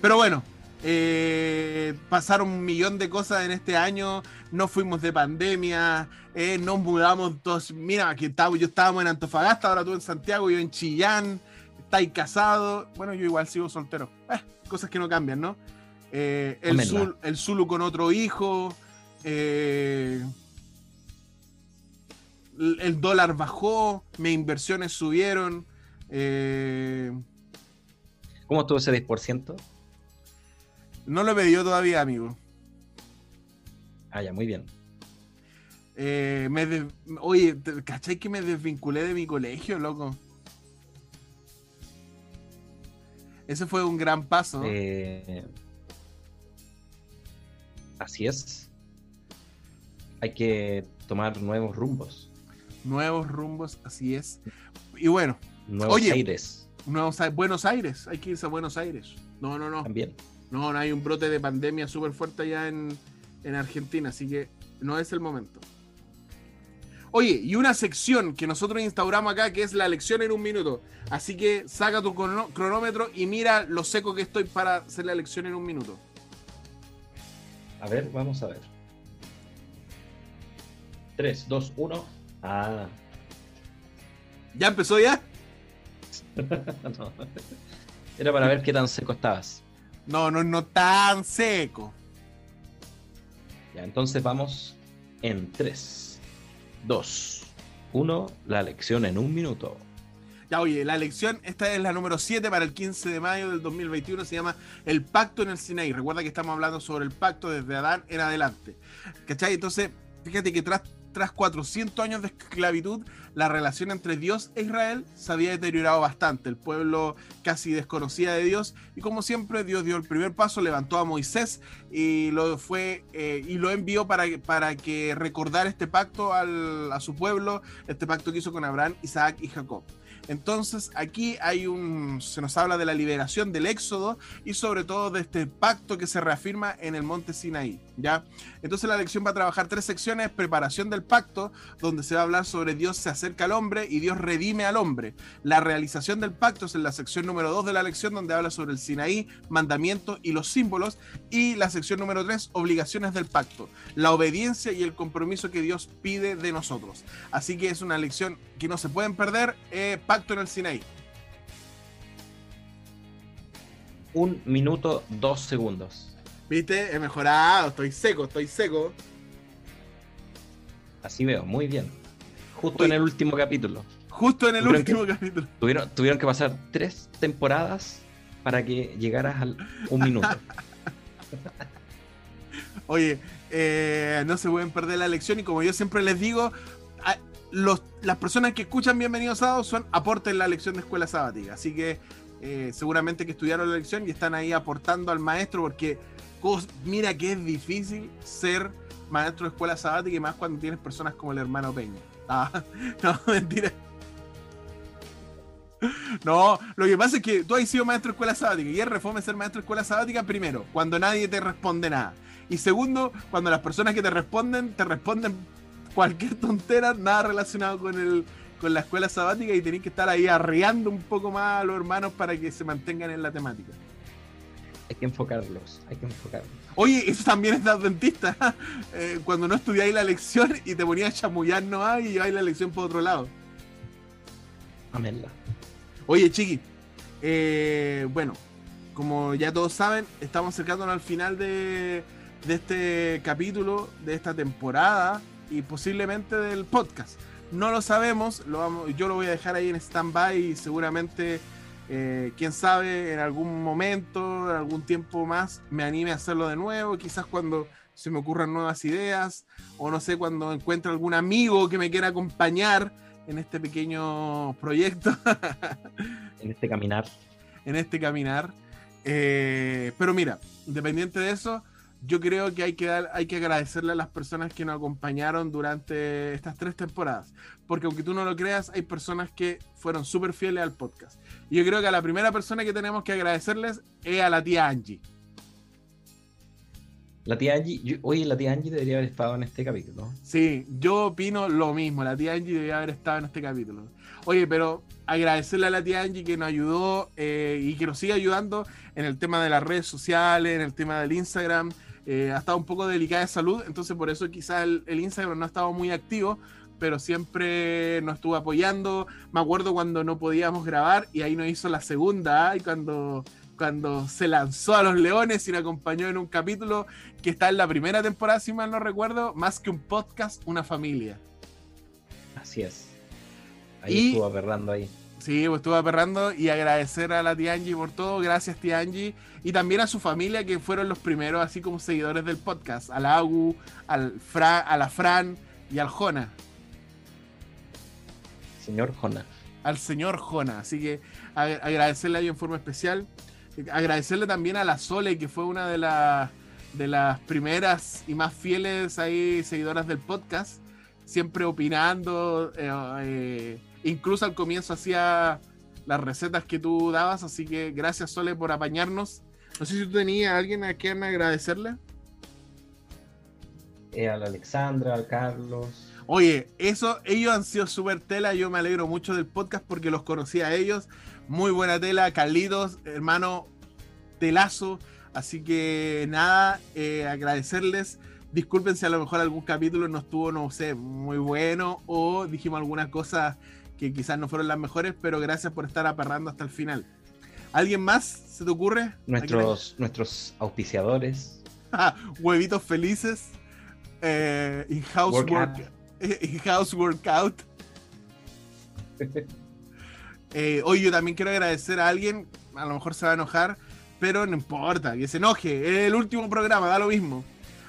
Pero bueno, eh, pasaron un millón de cosas en este año, no fuimos de pandemia, eh, nos mudamos todos. Mira, estaba, yo estábamos en Antofagasta, ahora tú en Santiago, yo en Chillán, estáis casados. Bueno, yo igual sigo soltero. Eh, cosas que no cambian, ¿no? el, Zulu, con otro hijo. el dólar bajó, mis inversiones subieron. ¿Cómo estuvo ese 10%? No lo he pedido todavía, amigo. Ah, ya, muy bien. Eh, Oye, ¿cachai que me desvinculé de mi colegio, loco? Ese fue un gran paso. Eh, así es. Hay que tomar nuevos rumbos. Nuevos rumbos, así es. Y bueno. Nuevos Aires. Nuevos, Buenos Aires. Hay que irse a Buenos Aires. No, no, no. También. No, no hay un brote de pandemia súper fuerte allá en, Argentina, así que no es el momento. Oye, y una sección que nosotros instauramos acá que es la lección en un minuto. Así que saca tu cronómetro y mira lo seco que estoy para hacer la lección en un minuto. A ver, vamos a ver. 3, 2, 1. Ah. ¿Ya empezó ya? <laughs> no. Era para ver qué tan seco estabas. No, no, no tan seco. Ya, entonces vamos en 3, 2, 1, la lección en un minuto. Ya, oye, la lección, esta es la número 7 para el 15 de mayo del 2021, se llama El Pacto en el Sinaí. Recuerda que estamos hablando sobre el pacto desde Adán en adelante. ¿Cachai? Entonces, fíjate que tras, tras 400 años de esclavitud, la relación entre Dios e Israel se había deteriorado bastante. El pueblo casi desconocía de Dios y como siempre Dios dio el primer paso, levantó a Moisés y lo fue eh, y lo envió para, para que recordara este pacto a su pueblo, este pacto que hizo con Abraham, Isaac y Jacob. Entonces aquí hay un, se nos habla de la liberación del éxodo y sobre todo de este pacto que se reafirma en el monte Sinaí, ¿ya? Entonces la lección va a trabajar tres secciones, preparación del pacto, donde se va a hablar sobre Dios se acerca al hombre y Dios redime al hombre. La realización del pacto es en la sección número dos de la lección, donde habla sobre el Sinaí, mandamiento y los símbolos, y la sección número tres, obligaciones del pacto, la obediencia y el compromiso que Dios pide de nosotros. Así que es una lección que no se pueden perder, eh, en el Sinaí. Un minuto, dos segundos. ¿Viste? He mejorado, estoy seco, estoy seco. Así veo, muy bien. Justo en el último capítulo. Justo en el último capítulo. Tuvieron, tuvieron que pasar tres temporadas para que llegaras al un minuto. <laughs> Oye, eh, no se pueden perder la lección y como yo siempre les digo, las personas que escuchan Bienvenidos Sábados son aportes en la lección de escuela sabática. Así que eh, seguramente que estudiaron la lección y están ahí aportando al maestro porque mira que es difícil ser maestro de escuela sabática y más cuando tienes personas como el hermano Peña. <laughs> Ah, no, mentira. No, lo que pasa es que tú has sido maestro de escuela sabática y es reforma ser maestro de escuela sabática primero, cuando nadie te responde nada. Y segundo, cuando las personas que te responden, te responden cualquier tontera, nada relacionado con el con la escuela sabática y tenés que estar ahí arreando un poco más a los hermanos para que se mantengan en la temática. Hay que enfocarlos, hay que enfocarlos. Oye, eso también es de adventista. <laughs> Eh, cuando no estudiáis la lección y te ponías a chamullar no hay y lleváis la lección por otro lado. Aménla. Oye, chiqui. Eh, bueno, como ya todos saben, estamos acercándonos al final de, de este capítulo, de esta temporada y posiblemente del podcast. No lo sabemos, lo vamos, yo lo voy a dejar ahí en stand-by y seguramente, eh, quién sabe, en algún momento, en algún tiempo más, me anime a hacerlo de nuevo, quizás cuando se me ocurran nuevas ideas, o no sé, cuando encuentre algún amigo que me quiera acompañar en este pequeño proyecto. <laughs> en este caminar. En este caminar. Eh, pero mira, independiente de eso, yo creo que hay que, dar, hay que agradecerle a las personas que nos acompañaron durante estas tres temporadas. Porque aunque tú no lo creas, hay personas que fueron súper fieles al podcast. Y yo creo que a la primera persona que tenemos que agradecerles es a la tía Angie. La tía Angie, oye, la tía Angie debería haber estado en este capítulo. Sí, yo opino lo mismo. La tía Angie debería haber estado en este capítulo. Oye, pero agradecerle a la tía Angie que nos ayudó eh, y que nos sigue ayudando en el tema de las redes sociales, en el tema del Instagram, eh, ha estado un poco delicada de salud, entonces por eso quizás el, Instagram no ha estado muy activo, pero siempre nos estuvo apoyando. Me acuerdo cuando no podíamos grabar y ahí nos hizo la segunda, y cuando, cuando se lanzó a los leones y nos acompañó en un capítulo que está en la primera temporada, si mal no recuerdo, más que un podcast, una familia. Así es. Ahí estuvo aperrando ahí. Sí, pues estuvo aperrando y agradecer a la tía Angie por todo. Gracias, tía Angie. Y también a su familia que fueron los primeros, así como seguidores del podcast. Al Agu, al Fra, a la Fran y al Jona. Señor Jona. Al señor Jona. Así que agradecerle a en forma especial. Agradecerle también a la Sole, que fue una de, las de las primeras y más fieles ahí seguidoras del podcast. Siempre opinando. Eh, eh, Incluso al comienzo hacía las recetas que tú dabas, así que gracias Sole por apañarnos. No sé si tú tenías a alguien a quien agradecerle. Eh, a la Alexandra, al Carlos. Oye, eso, ellos han sido súper tela. Yo me alegro mucho del podcast porque los conocí a ellos. Muy buena tela, Carlitos, hermano, telazo. Así que nada, eh, agradecerles. Disculpen si a lo mejor algún capítulo no estuvo, no sé, muy bueno o dijimos alguna cosa que quizás no fueron las mejores, pero gracias por estar aperrando hasta el final. ¿Alguien más se te ocurre? Nuestros, nuestros auspiciadores. <laughs> Huevitos felices. Eh, in-house workout. Eh, hoy <laughs> yo también quiero agradecer a alguien, a lo mejor se va a enojar, pero no importa, que se enoje. Es el último programa, da lo mismo.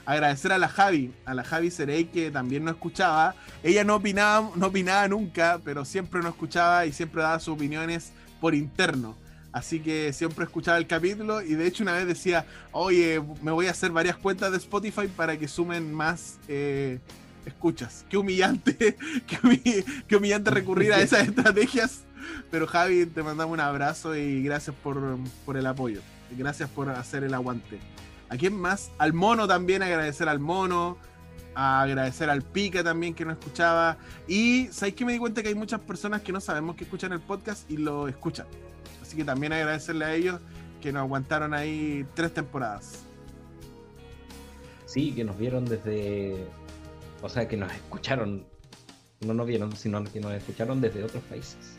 Agradecer a la Javi, a la Javi Serey que también no escuchaba. Ella no opinaba, no opinaba nunca, pero siempre nos escuchaba y siempre daba sus opiniones por interno. Así que siempre escuchaba el capítulo y de hecho una vez decía, oye, me voy a hacer varias cuentas de Spotify para que sumen más eh, escuchas. Qué humillante, <laughs> qué, humillante recurrir a esas <laughs> estrategias. Pero Javi, te mandamos un abrazo y gracias por, por el apoyo. Gracias por hacer el aguante. ¿A quién más? Al mono también, agradecer al mono. Agradecer al Pica también que no escuchaba. Y sabéis que me di cuenta que hay muchas personas que no sabemos que escuchan el podcast y lo escuchan. Así que también agradecerle a ellos que nos aguantaron ahí tres temporadas. Sí, que nos vieron desde. O sea, que nos escucharon. No nos vieron, sino que nos escucharon desde otros países.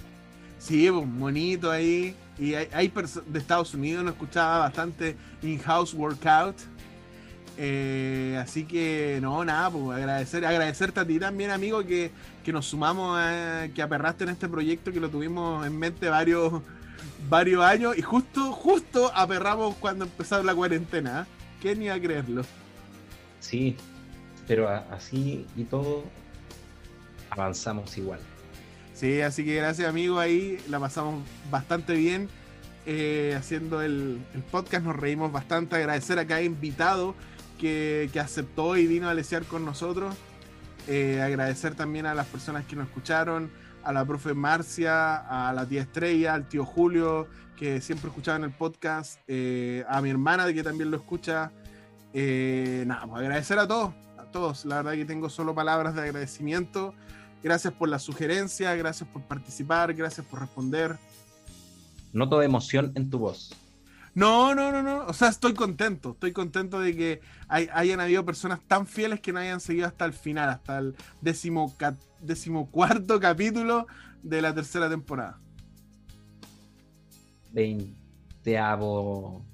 Sí, pues, bonito ahí. Y hay, hay de Estados Unidos, nos escuchaba bastante in-house workout. Eh, así que, no, nada, pues agradecer, agradecerte a ti también, amigo, que, que nos sumamos, a, que aperraste en este proyecto, que lo tuvimos en mente varios, varios años y justo, justo aperramos cuando empezó la cuarentena. ¿eh? ¿Quién iba a creerlo? Sí, pero así y todo avanzamos igual. Sí, así que gracias amigo, ahí la pasamos bastante bien eh, haciendo el, podcast, nos reímos bastante, agradecer a cada invitado que, que aceptó y vino a lesear con nosotros, eh, agradecer también a las personas que nos escucharon, a la profe Marcia, a la tía Estrella, al tío Julio, que siempre escuchaban el podcast, eh, a mi hermana, que también lo escucha. Nada, pues agradecer a todos, a todos. La verdad que tengo solo palabras de agradecimiento. Gracias por la sugerencia, gracias por participar, gracias por responder. Noto emoción en tu voz. No, no, no, no. O sea, estoy contento. Estoy contento de que hayan habido personas tan fieles que no hayan seguido hasta el final, hasta el décimo, decimocuarto capítulo de la tercera temporada. Veinteavo.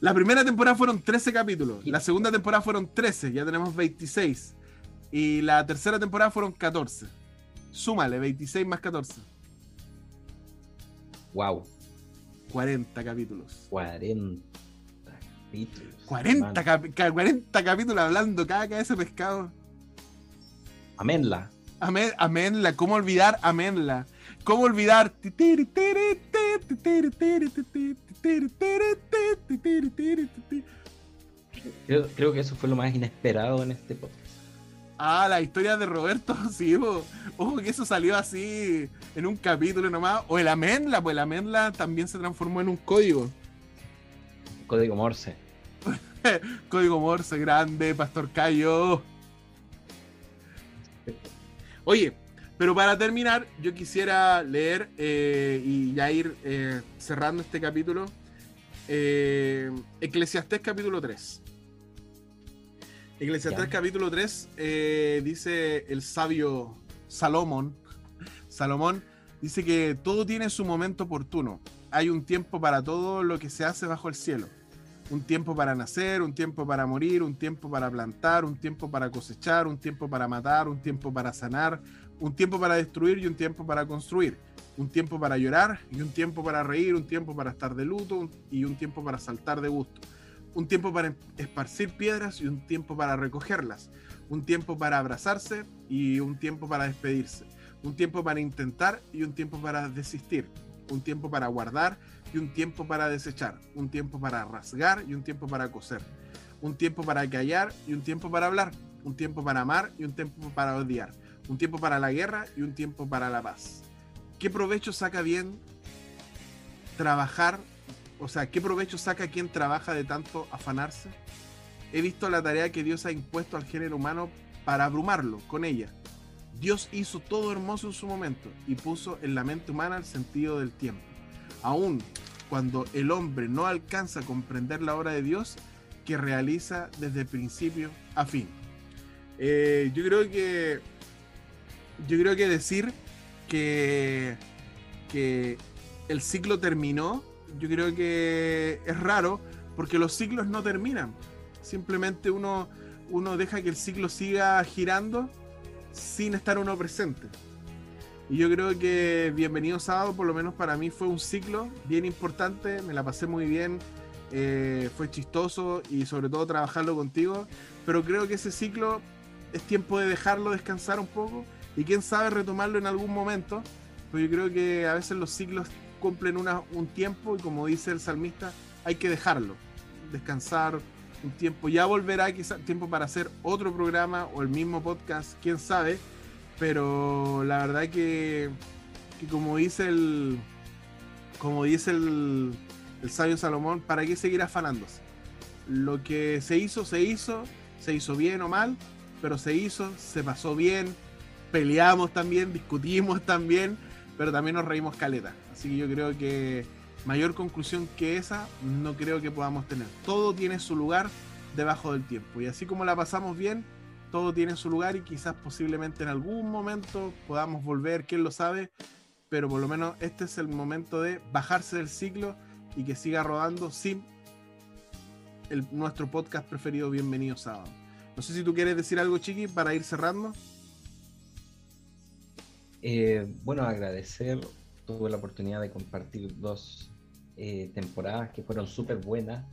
La primera temporada fueron 13 capítulos. La segunda temporada fueron 13. Ya tenemos 26. Y la tercera temporada fueron 14. Súmale, 26 más 14. Wow. 40 capítulos. 40 capítulos. 40, 40 capítulos hablando cada cabeza de pescado. Amenla. amenla, ¿cómo olvidar Amenla? ¿Cómo olvidar? Creo, creo que eso fue lo más inesperado en este podcast. Ah, la historia de Roberto, <laughs> sí, ojo que eso salió así en un capítulo nomás. O el Amenla, pues el Amenla también se transformó en un código. Código Morse. <laughs> código Morse, grande, Pastor Cayo. Oye, pero para terminar, yo quisiera leer eh, y ya ir eh, cerrando este capítulo. Eh, Eclesiastés capítulo 3. Eclesiastés capítulo 3 eh, dice el sabio Salomón. Salomón dice que todo tiene su momento oportuno. Hay un tiempo para todo lo que se hace bajo el cielo. Un tiempo para nacer, un tiempo para morir, un tiempo para plantar, un tiempo para cosechar, un tiempo para matar, un tiempo para sanar, un tiempo para destruir y un tiempo para construir. Un tiempo para llorar y un tiempo para reír, un tiempo para estar de luto y un tiempo para saltar de gusto un tiempo para esparcir piedras y un tiempo para recogerlas, un tiempo para abrazarse y un tiempo para despedirse, un tiempo para intentar y un tiempo para desistir, un tiempo para guardar y un tiempo para desechar, un tiempo para rasgar y un tiempo para coser, un tiempo para callar y un tiempo para hablar, un tiempo para amar y un tiempo para odiar, un tiempo para la guerra y un tiempo para la paz. ¿Qué provecho saca bien trabajar o sea, ¿qué provecho saca quien trabaja de tanto afanarse? He visto la tarea que Dios ha impuesto al género humano para abrumarlo con ella. Dios hizo todo hermoso en su momento y puso en la mente humana el sentido del tiempo. Aún cuando el hombre no alcanza a comprender la obra de Dios que realiza desde principio a fin. Eh, yo creo que yo creo que decir que, que el ciclo terminó yo creo que es raro porque los ciclos no terminan. Simplemente uno, uno deja que el ciclo siga girando sin estar uno presente. Y yo creo que Bienvenido Sábado, por lo menos para mí, fue un ciclo bien importante. Me la pasé muy bien. Eh, fue chistoso y sobre todo trabajarlo contigo. Pero creo que ese ciclo es tiempo de dejarlo descansar un poco y quién sabe retomarlo en algún momento. Pero yo creo que a veces los ciclos cumplen un tiempo y como dice el salmista, hay que dejarlo, descansar un tiempo. Ya volverá quizás tiempo para hacer otro programa o el mismo podcast, quién sabe pero la verdad que, que como dice el. Como dice el, el sabio Salomón, ¿para qué seguir afanándose? Lo que se hizo, se hizo, se hizo bien o mal, pero se hizo, se pasó bien, peleamos también, discutimos también, pero también nos reímos caleta. Así que yo creo que mayor conclusión que esa no creo que podamos tener. Todo tiene su lugar debajo del tiempo. Y así como la pasamos bien, todo tiene su lugar y quizás posiblemente en algún momento podamos volver, quién lo sabe, pero por lo menos este es el momento de bajarse del ciclo y que siga rodando sin el, nuestro podcast preferido Bienvenido Sábado. No sé si tú quieres decir algo, Chiqui, para ir cerrando. Eh, bueno, agradecer. Tuve la oportunidad de compartir dos eh, temporadas que fueron súper buenas,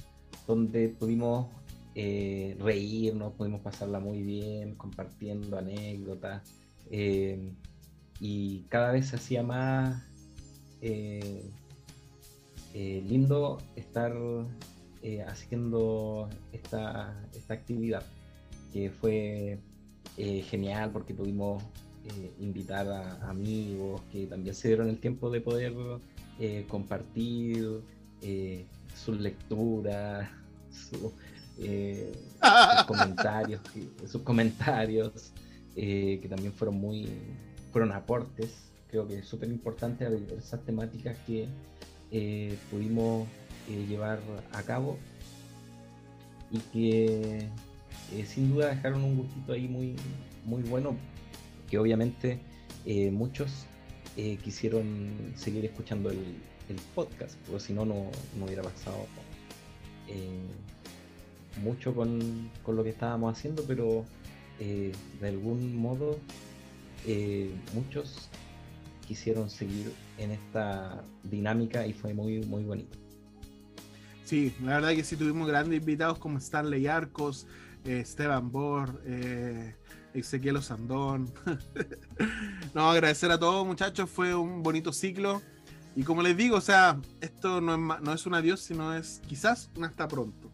donde pudimos eh, reírnos, pudimos pasarla muy bien, compartiendo anécdotas. Eh, y cada vez se hacía más lindo estar haciendo esta, esta, actividad, que fue genial porque pudimos invitar a amigos que también se dieron el tiempo de poder compartir sus lecturas, su, eh, <laughs> sus comentarios, sus comentarios eh, que también fueron muy, fueron aportes, creo que es súper importante a diversas temáticas que eh, pudimos llevar a cabo y que sin duda dejaron un gustito ahí muy, muy bueno, obviamente muchos quisieron seguir escuchando el, podcast, porque si no, no hubiera pasado mucho con, lo que estábamos haciendo, pero eh, de algún modo eh, muchos quisieron seguir en esta dinámica y fue muy, muy bonito. Sí, la verdad que sí tuvimos grandes invitados como Stanley Arcos, eh, Esteban Bor, Ezequiel Osandón. <laughs> no, agradecer a todos muchachos, fue un bonito ciclo. Y como les digo, o sea, esto no es, no es un adiós, sino es quizás un hasta pronto.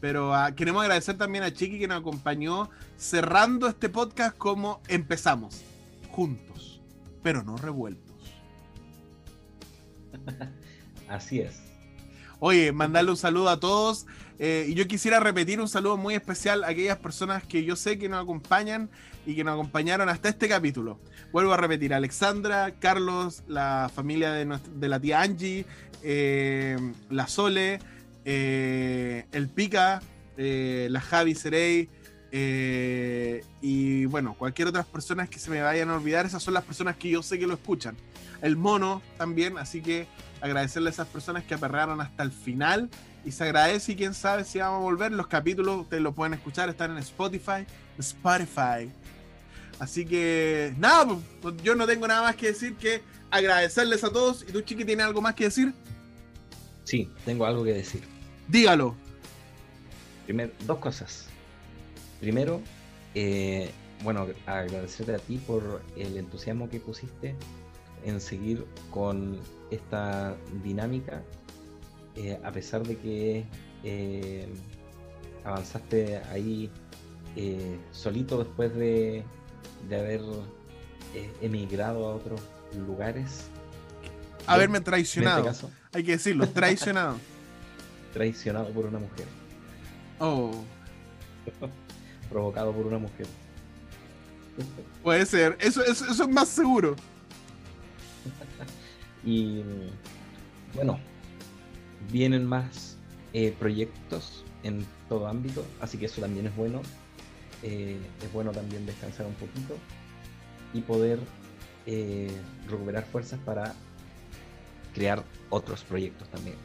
Pero ah, queremos agradecer también a Chiqui que nos acompañó cerrando este podcast como empezamos, juntos, pero no revueltos. <laughs> Así es. Oye, mandarle un saludo a todos. Eh, y yo quisiera repetir un saludo muy especial a aquellas personas que yo sé que nos acompañan y que nos acompañaron hasta este capítulo. Vuelvo a repetir, Alexandra, Carlos, la familia de, la tía Angie, eh, la Sole, eh, el Pica, la Javi Serey, y bueno, cualquier otras personas que se me vayan a olvidar, esas son las personas que yo sé que lo escuchan. El mono también, así que agradecerle a esas personas que aperraron hasta el final. Y se agradece y quién sabe si vamos a volver. Los capítulos ustedes lo pueden escuchar, están en Spotify. Spotify. Así que nada, pues, pues, yo no tengo nada más que decir que agradecerles a todos. ¿Y tú, Chiqui, tienes algo más que decir? Sí, tengo algo que decir. Dígalo. Primero, dos cosas. Primero, eh, bueno, agradecerte a ti por el entusiasmo que pusiste en seguir con esta dinámica, eh, a pesar de que eh, avanzaste ahí solito después de, de haber emigrado a otros lugares. Haberme traicionado. Este Hay que decirlo, <laughs> traicionado. traicionado por una mujer. Oh. <laughs> Provocado por una mujer. Puede ser, eso, eso, es más seguro. <laughs> y bueno, vienen más eh, proyectos en todo ámbito, así que eso también es bueno. Eh, es bueno también descansar un poquito y poder eh, recuperar fuerzas para crear otros proyectos también.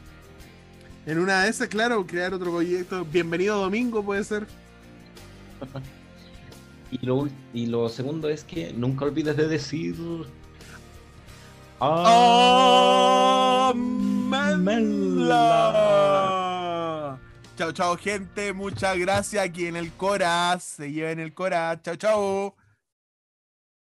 En una de esas, claro, crear otro proyecto. Bienvenido domingo, puede ser. <laughs> y, lo, y lo segundo es que nunca olvides de decir. Amela. Chao, chao, gente. Muchas gracias. Aquí en el Cora. Se lleven el Cora. Chao, chao.